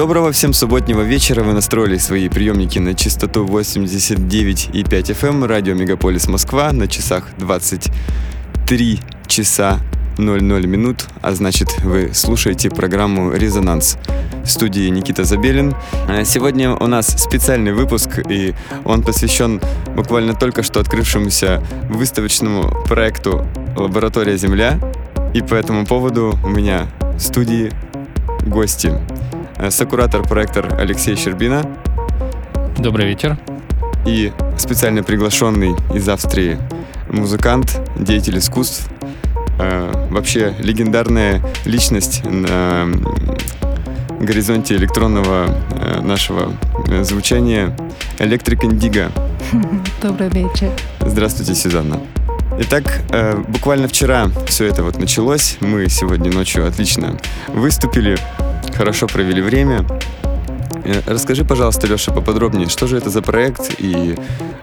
Доброго всем субботнего вечера. Вы настроили свои приемники на частоту 89,5 FM эм, радио Мегаполис Москва на часах 23 часа 00 минут, а значит вы слушаете программу «Резонанс». В студии Никита Забелин. А сегодня у нас специальный выпуск, и он посвящен буквально только что открывшемуся выставочному проекту «Лаборатория Земля». И по этому поводу у меня в студии гости. Э, сокуратор проектор Алексей Щербина. Добрый вечер. И специально приглашенный из Австрии музыкант, деятель искусств, э, вообще легендарная личность на горизонте электронного э, нашего звучания Электрик Индиго. Добрый вечер. Здравствуйте, Сюзанна. Итак, буквально вчера все это вот началось. Мы сегодня ночью отлично выступили хорошо провели время. Э, расскажи, пожалуйста, Леша, поподробнее, что же это за проект и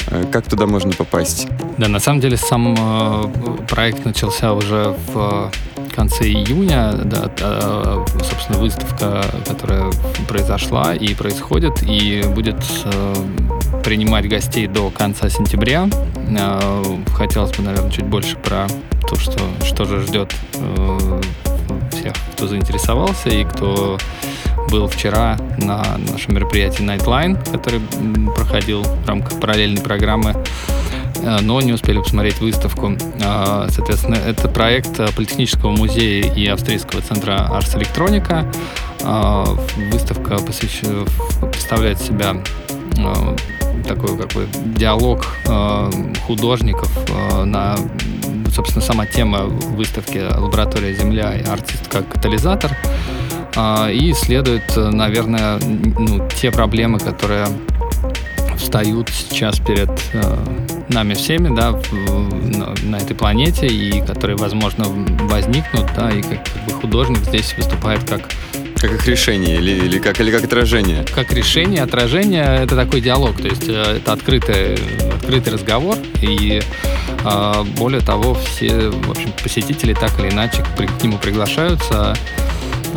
э, как туда можно попасть? Да, на самом деле сам э, проект начался уже в конце июня, да, собственно, выставка, которая произошла и происходит, и будет принимать гостей до конца сентября. Хотелось бы, наверное, чуть больше про то, что, что же ждет всех, кто заинтересовался и кто был вчера на нашем мероприятии Nightline, который проходил в рамках параллельной программы, э, но не успели посмотреть выставку. А, соответственно, это проект Политехнического музея и Австрийского центра Ars Electronica. А, выставка посвящ... представляет себя э, такой как бы диалог э, художников на собственно, сама тема выставки «Лаборатория Земля» и артист как катализатор. А, и исследует, наверное, ну, те проблемы, которые встают сейчас перед э, нами всеми, да, на, этой планете, и которые, возможно, возникнут, да, и как, как бы художник здесь выступает как как их решение или, или, как, или как отражение? Как решение, отражение — это такой диалог, то есть э, это открытый, открытый разговор, и более того, все в общем, посетители так или иначе к нему приглашаются.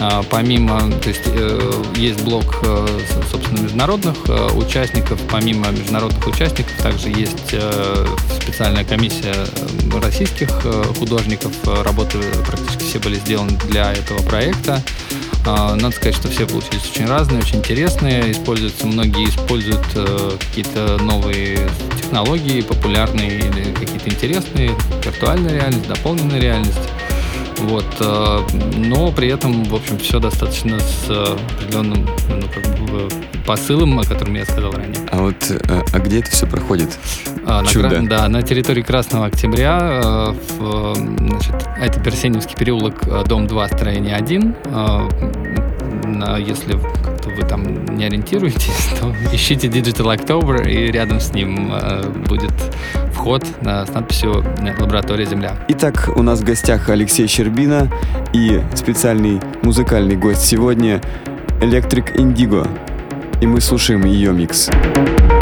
А, помимо, то есть э, есть блок, э, собственно, международных участников, помимо международных участников также есть специальная комиссия российских художников, работы практически все были сделаны для этого проекта. А, надо сказать, что все получились очень разные, очень интересные. Используются, многие используют э, какие-то новые технологии, популярные или какие-то интересные, виртуальная реальность, дополненная реальность. Вот, э, но при этом, в общем, все достаточно с э, определенным ну, как бы посылом, о котором я сказал ранее. А вот, э, а где это все проходит? А, Чудо. На, да, на территории Красного Октября, в, значит, это Берсеневский переулок, дом 2, строение 1. Если вы там не ориентируетесь, то ищите Digital October, и рядом с ним будет вход с надписью «Лаборатория Земля». Итак, у нас в гостях Алексей Щербина и специальный музыкальный гость сегодня Electric Indigo. И мы слушаем ее микс. Thank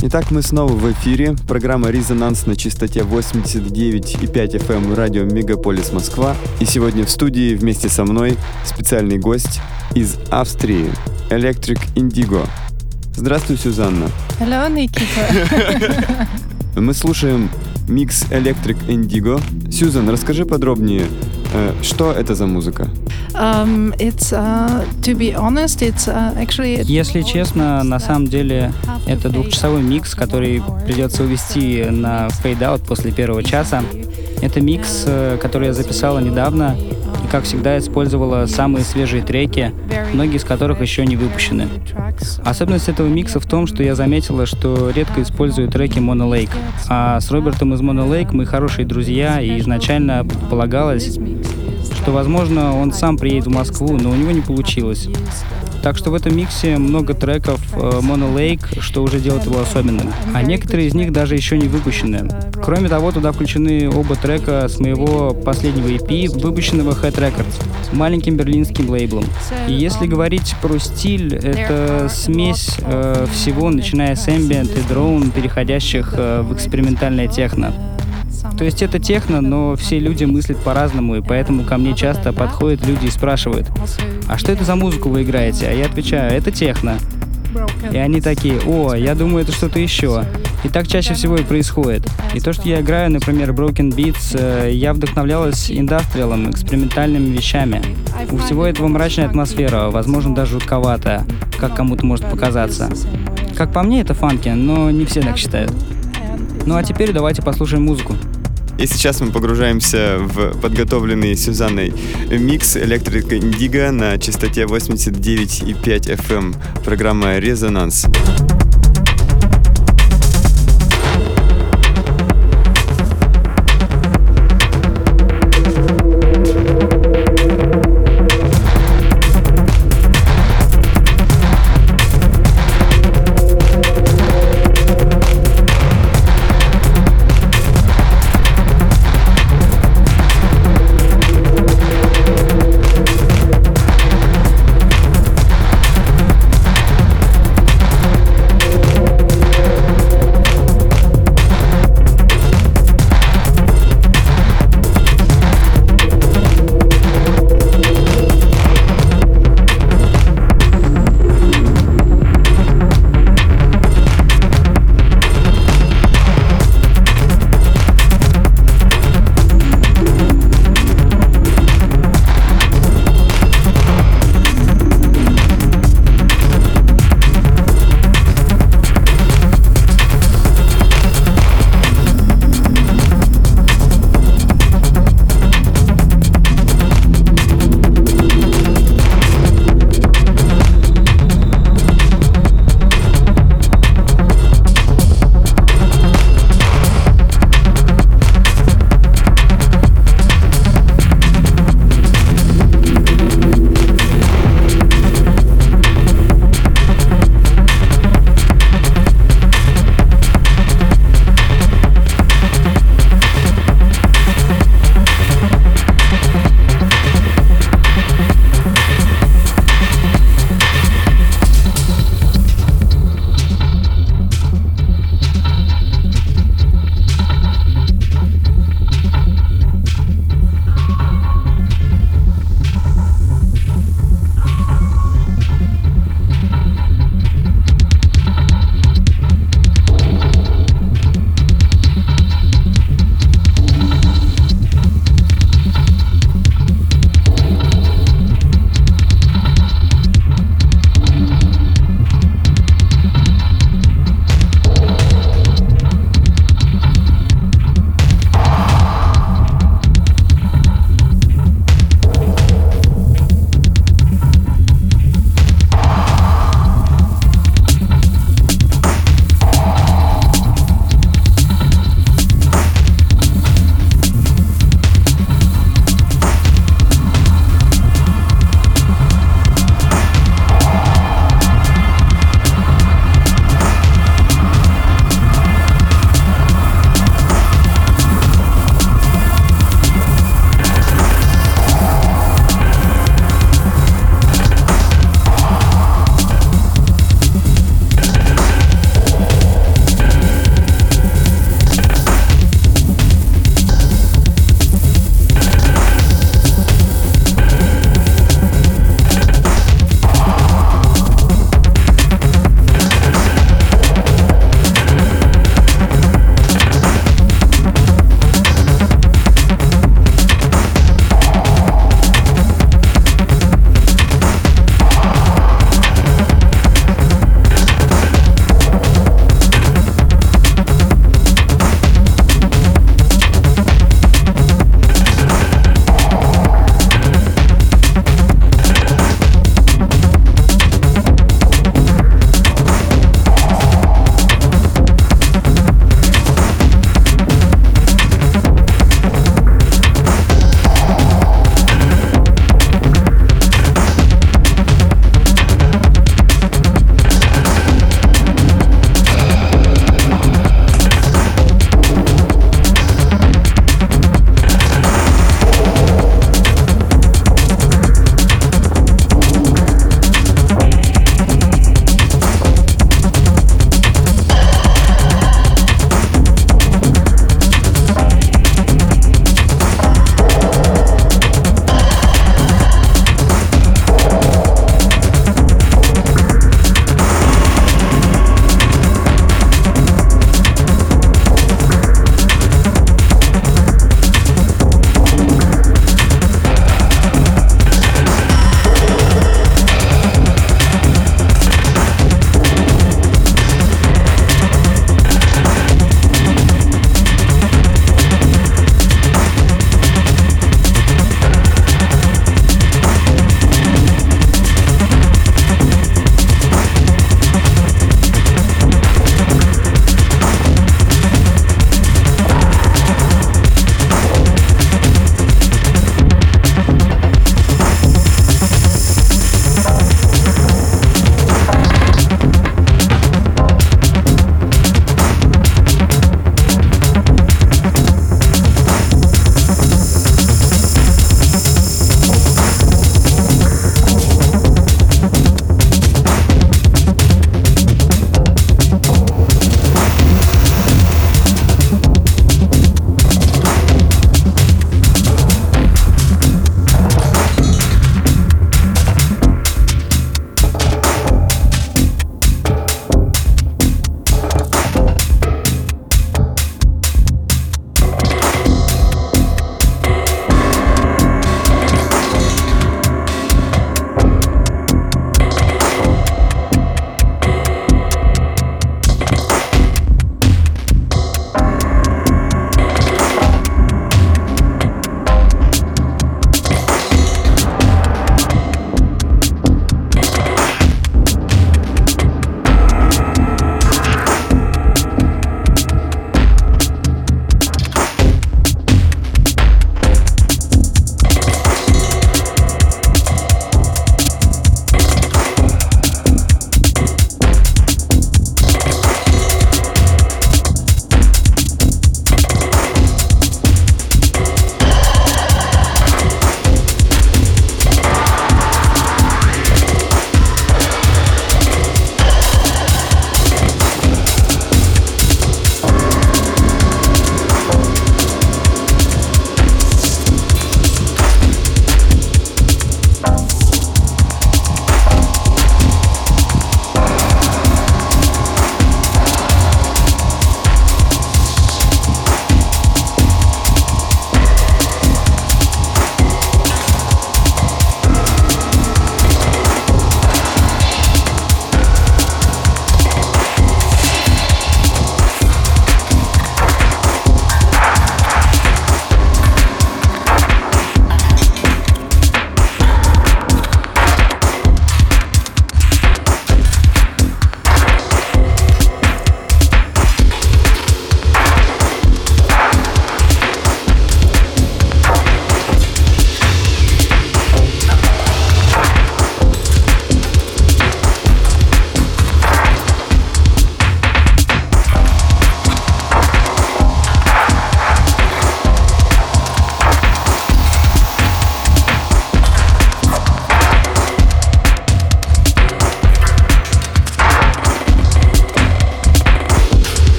Итак, мы снова в эфире. Программа «Резонанс» на частоте 89,5 FM эм радио «Мегаполис Москва». И сегодня в студии вместе со мной специальный гость из Австрии – Electric Indigo. Здравствуй, Сюзанна. Hello, Nikita. Мы слушаем микс Electric Indigo. Сьюзан, расскажи подробнее, что это за музыка? Um, it's, uh, to be honest, it's, uh, actually... Если честно, на самом деле это двухчасовой микс, который придется увести на fade-out после первого часа. Это микс, э, который я записала недавно, как всегда, использовала самые свежие треки, многие из которых еще не выпущены. Особенность этого микса в том, что я заметила, что редко использую треки Monolake. А с Робертом из Monolake мы хорошие друзья, и изначально предполагалось, что, возможно, он сам приедет в Москву, но у него не получилось. Так что в этом миксе много треков э, Mono Lake, что уже делает его особенным. А некоторые из них даже еще не выпущены. Кроме того, туда включены оба трека с моего последнего EP, выпущенного Head Records, маленьким берлинским лейблом. И если говорить про стиль, это смесь э, всего, начиная с ambient и drone, переходящих э, в экспериментальное техно. То есть это техно, но все люди мыслят по-разному, и поэтому ко мне часто подходят люди и спрашивают, а что это за музыку вы играете? А я отвечаю, это техно. И они такие, о, я думаю, это что-то еще. И так чаще всего и происходит. И то, что я играю, например, Broken Beats, э, я вдохновлялась индастриалом, экспериментальными вещами. У всего этого мрачная атмосфера, возможно, даже жутковатая, как кому-то может показаться. Как по мне, это фанки, но не все так считают. Ну а теперь давайте послушаем музыку. И сейчас мы погружаемся в подготовленный Сюзанной микс Электрика Индиго на частоте 89,5 FM. Программа «Резонанс». Резонанс.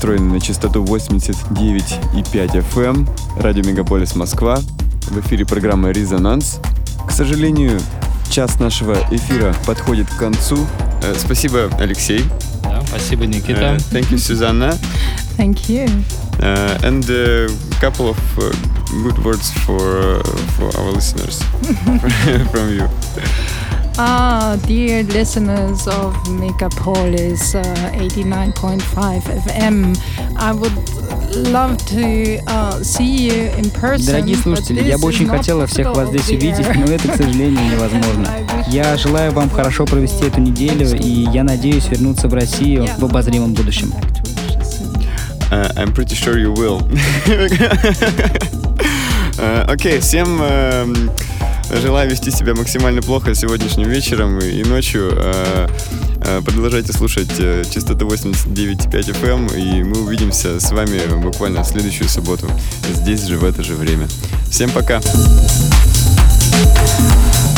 Настроены на частоту 89,5 FM, эм, радио Мегаполис Москва. В эфире программа «Резонанс». К сожалению, час нашего эфира подходит к концу. Э, спасибо, Алексей. Да, спасибо, Никита. Uh, thank you, Сюзанна. Thank you. Uh, and a couple of good words for uh, for our listeners from you. Ah, dear listeners of Megapolis uh, 89.5 FM, I would love to uh, see you in person. Дорогие слушатели, я бы очень хотела всех вас здесь увидеть, но это, к сожалению, невозможно. Я желаю вам хорошо провести эту неделю, и я надеюсь вернуться в Россию в обозримом будущем. Uh, I'm pretty sure you will. uh, okay, всем uh, Желаю вести себя максимально плохо сегодняшним вечером и ночью. Э, э, продолжайте слушать частоту 89.5 FM, и мы увидимся с вами буквально в следующую субботу, здесь же, в это же время. Всем пока! Пока.